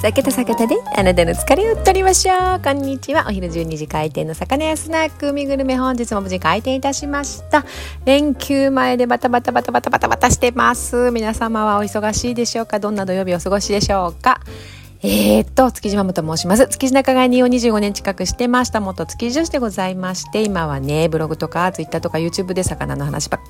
酒と酒田であなたの疲れを取りましょう。こんにちは。お昼12時開店の魚屋スナック海グルメ本日も無事開店いたしました。連休前でバタバタバタバタバタバタしてます。皆様はお忙しいでしょうか？どんな土曜日お過ごしでしょうか？えー、っと、築地マムと申します。築地仲買人を25年近くしてました。元築地女子でございまして、今はね、ブログとか、ツイッターとか YouTube で魚の話ばっ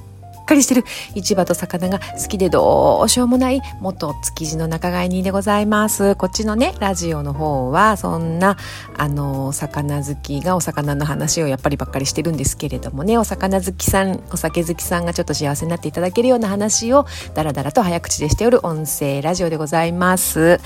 かりしてる市場と魚が好きでどうしようもない元築地の仲買人でございます。こっちのね、ラジオの方はそんな、あの、魚好きがお魚の話をやっぱりばっかりしてるんですけれどもね、お魚好きさん、お酒好きさんがちょっと幸せになっていただけるような話をダラダラと早口でしておる音声ラジオでございます。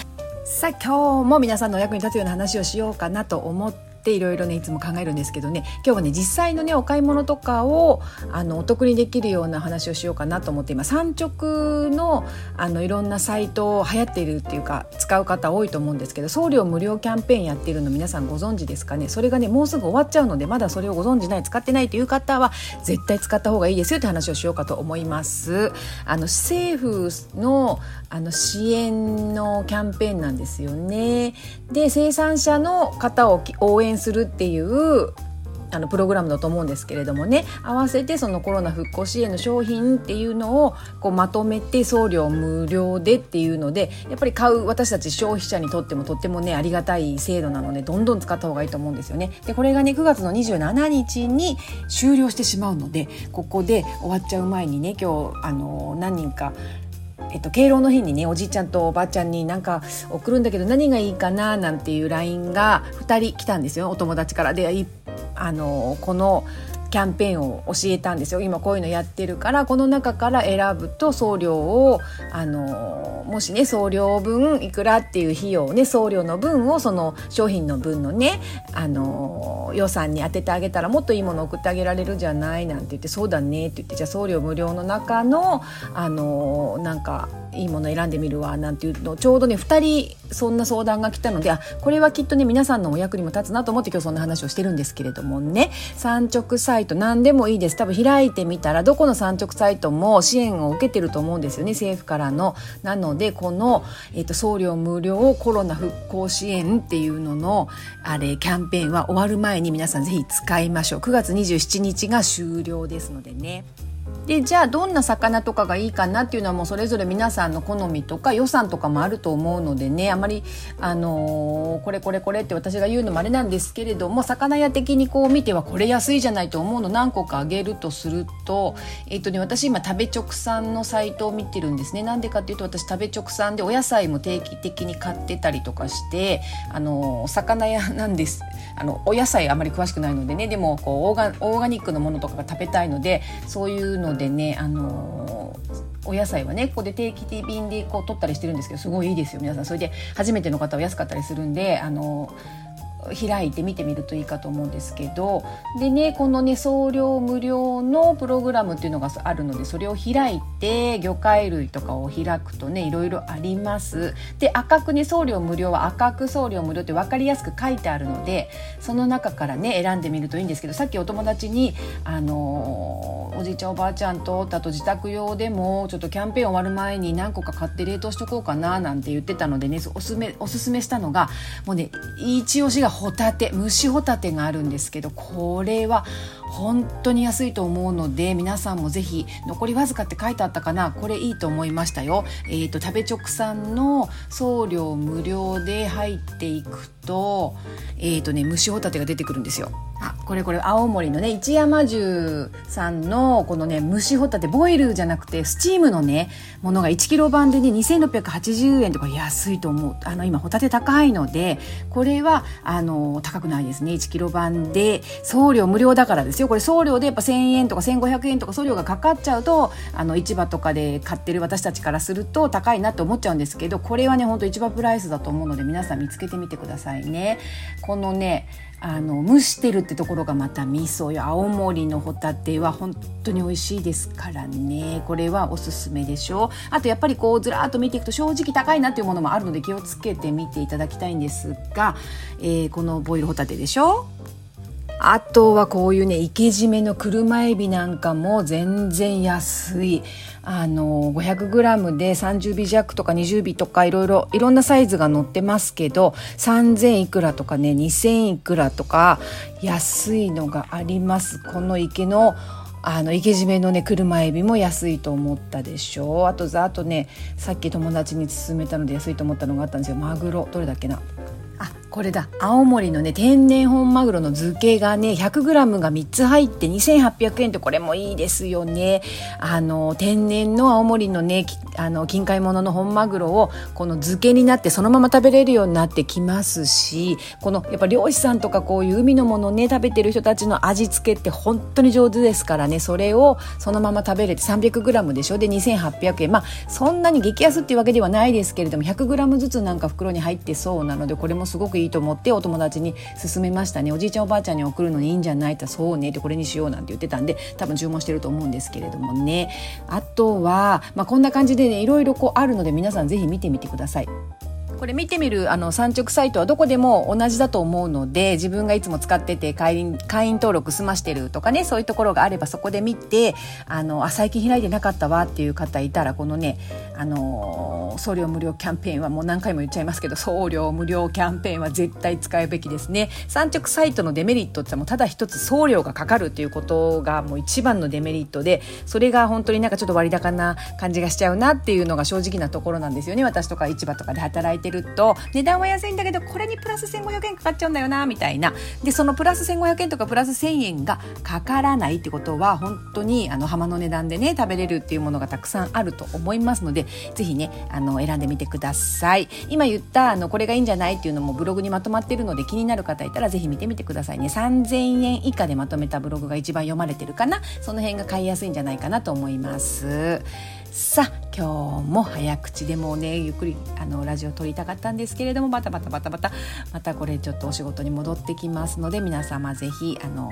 さあ今日も皆さんのお役に立つような話をしようかなと思ってっていろいろねいつも考えるんですけどね今日はね実際のねお買い物とかをあのお得にできるような話をしようかなと思って今産直のあのいろんなサイト流行っているっていうか使う方多いと思うんですけど送料無料キャンペーンやってるの皆さんご存知ですかね？それがねもうすぐ終わっちゃうのでまだそれをご存知ない使ってないという方は絶対使った方がいいですよって話をしようかと思います。あの政府のあの支援のキャンペーンなんですよね。で生産者の方を応援するっていうあのプログラムだと思うんですけれどもね合わせてそのコロナ復興支援の商品っていうのをこうまとめて送料無料でっていうのでやっぱり買う私たち消費者にとってもとってもねありがたい制度なのでどんどん使った方がいいと思うんですよね。でこれがね9月の27日に終了してしまうのでここで終わっちゃう前にね今日あの何人かえっと、敬老の日にねおじいちゃんとおばあちゃんになんか送るんだけど何がいいかななんていう LINE が2人来たんですよお友達から。であのこのキャンペーンを教えたんですよ。今こういうのやってるからこの中から選ぶと送料をあのもしね送料分いくらっていう費用ね送料の分をその商品の分のねあの予算に当ててあげたらもっといいもの送ってあげられるじゃないなんて言ってそうだねって言ってじゃあ送料無料の中のあのなんかいいもの選んでみるわなんていうのちょうどね2人そんな相談が来たのであこれはきっとね皆さんのお役にも立つなと思って今日そんな話をしてるんですけれどもね産直サイト何でもいいです多分開いてみたらどこの産直サイトも支援を受けてると思うんですよね政府からの。なのでこの、えーと、送料無料コロナ復興支援っていうののあれキャンペーンは終わる前に皆さんぜひ使いましょう9月27日が終了ですのでね。でじゃあどんな魚とかがいいかなっていうのはもうそれぞれ皆さんの好みとか予算とかもあると思うのでね。あまり、あのー、これこれこれって私が言うのもあれなんですけれども魚屋的にこう見てはこれ安いじゃないと思うの何個かあげるとすると,、えーとね、私今食べ直産のサイトを見てるんですね。なんでかっていうと私食べ直産でお野菜も定期的に買ってたりとかして、あのー、魚屋なんです。あのお野菜あまり詳しくないのでね。でもこうオーガオーガニックのものとかが食べたいのでそういうのでねあのお野菜はねここで定期便でこう取ったりしてるんですけどすごいいいですよ皆さん。それで初めての方は安かったりするんであの開いて見てみるといいかと思うんですけどでねこのね送料無料のプログラムっていうのがあるのでそれを開いて魚介類とかを開くとねいろいろあります。で赤くね送料無料は赤く送料無料って分かりやすく書いてあるのでその中からね選んでみるといいんですけどさっきお友達にあのおじいちゃんおばあちゃんとあと自宅用でもちょっとキャンペーン終わる前に何個か買って冷凍しとこうかななんて言ってたのでねおすすめおすすめしたのがもうね一押しがホタテ蒸しホタテがあるんですけどこれは本当に安いと思うので皆さんもぜひ残りわずかって書いてあったかなこれいいと思いましたよ。えーと、食べ直産の送料無料で入っていくと,、えーとね、蒸しホタテが出てくるんですよ。あこれこれ青森のね一山重さんのこのね蒸しホタテボイルじゃなくてスチームのねものが1キロ版でね2680円とか安いと思うあの今ホタテ高いのでこれはあの高くないですね。1キロ版で送料無料だからですよ。これ送料でやっぱ1000円とか1500円とか送料がかかっちゃうとあの市場とかで買ってる私たちからすると高いなと思っちゃうんですけどこれはねほんと市場プライスだと思うので皆さん見つけてみてくださいね。このねあの蒸してるってところがまた味噌よ青森のホタテは本当に美味しいですからね。これはおすすめでしょう。あとやっぱりこうずらっと見ていくと正直高いなっていうものもあるので気をつけてみていただきたいんですが、えー、このボイルホタテでしょ？あとはこういうね生け締めの車エビなんかも全然安い。あの 500g で30尾弱とか20尾とかいろいろいろんなサイズが載ってますけど3000いくらとかね2000いくらとか安いのがあります。この池のあの池締めのね車エビも安いと思ったでしょう。あとざっとねさっき友達に勧めたので安いと思ったのがあったんですよマグロどれだっけな。これだ。青森のね天然本マグロの漬けがね 100g が3つ入って2800円ってこれもいいですよね。あの天然の青森のねあの近海物の本マグロをこの漬けになってそのまま食べれるようになってきますしこのやっぱ漁師さんとかこういう海のものね食べてる人たちの味付けって本当に上手ですからね。それをそのまま食べれて 300g でしょ？で2800円。まあそんなに激安っていうわけではないですけれども 100g ずつなんか袋に入ってそうなのでこれもすごくいいいいと思ってお友達に勧めましたねおじいちゃんおばあちゃんに送るのにいいんじゃないってそうねってこれにしようなんて言ってたんで多分注文してると思うんですけれどもねあとは、まあ、こんな感じでねいろいろこうあるので皆さん是非見てみてください。これ見てみるあの産直サイトはどこでも同じだと思うので自分がいつも使ってて会員会員登録済ましてるとかねそういうところがあればそこで見てあのあ最近開いてなかったわっていう方いたらこのねあの送料無料キャンペーンはもう何回も言っちゃいますけど送料無料キャンペーンは絶対使うべきですね。産直サイトのデメリットってもうただ一つ送料がかかるっていうことがもう一番のデメリットでそれが本当になんかちょっと割高な感じがしちゃうなっていうのが正直なところなんですよね。私とか市場とかで働いてると値段は安いんだけどこれにプラス1500円かかっちゃうんだよなみたいな。でそのプラス1500円とかプラス1000円がかからないってことは本当にあの浜の値段でね食べれるっていうものがたくさんあると思いますのでぜひねあの選んでみてください。今言ったあのこれがいいんじゃないっていうのもブログにまとまってるので気になる方いたらぜひ見てみてくださいね。3000円以下でまとめたブログが一番読まれてるかな。その辺が買いやすいんじゃないかなと思います。さあ今日も早口でもねゆっくりあのラジオ撮りたかったんですけれどもバタバタバタバタまたこれちょっとお仕事に戻ってきますので皆様ぜひあの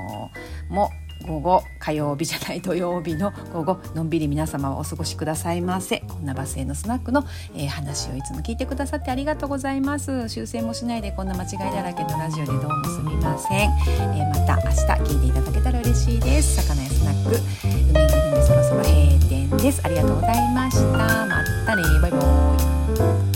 も午後火曜日じゃない土曜日の午後のんびり皆様はお過ごしくださいませ。こんなバスへのスナックの、えー、話をいつも聞いてくださってありがとうございます。修正もしないでこんな間違いだらけのラジオでどうもすみません、えー、また明日聞いていただけたら嬉しいです。魚屋スナックです。ありがとうございました。またね。バイバイ。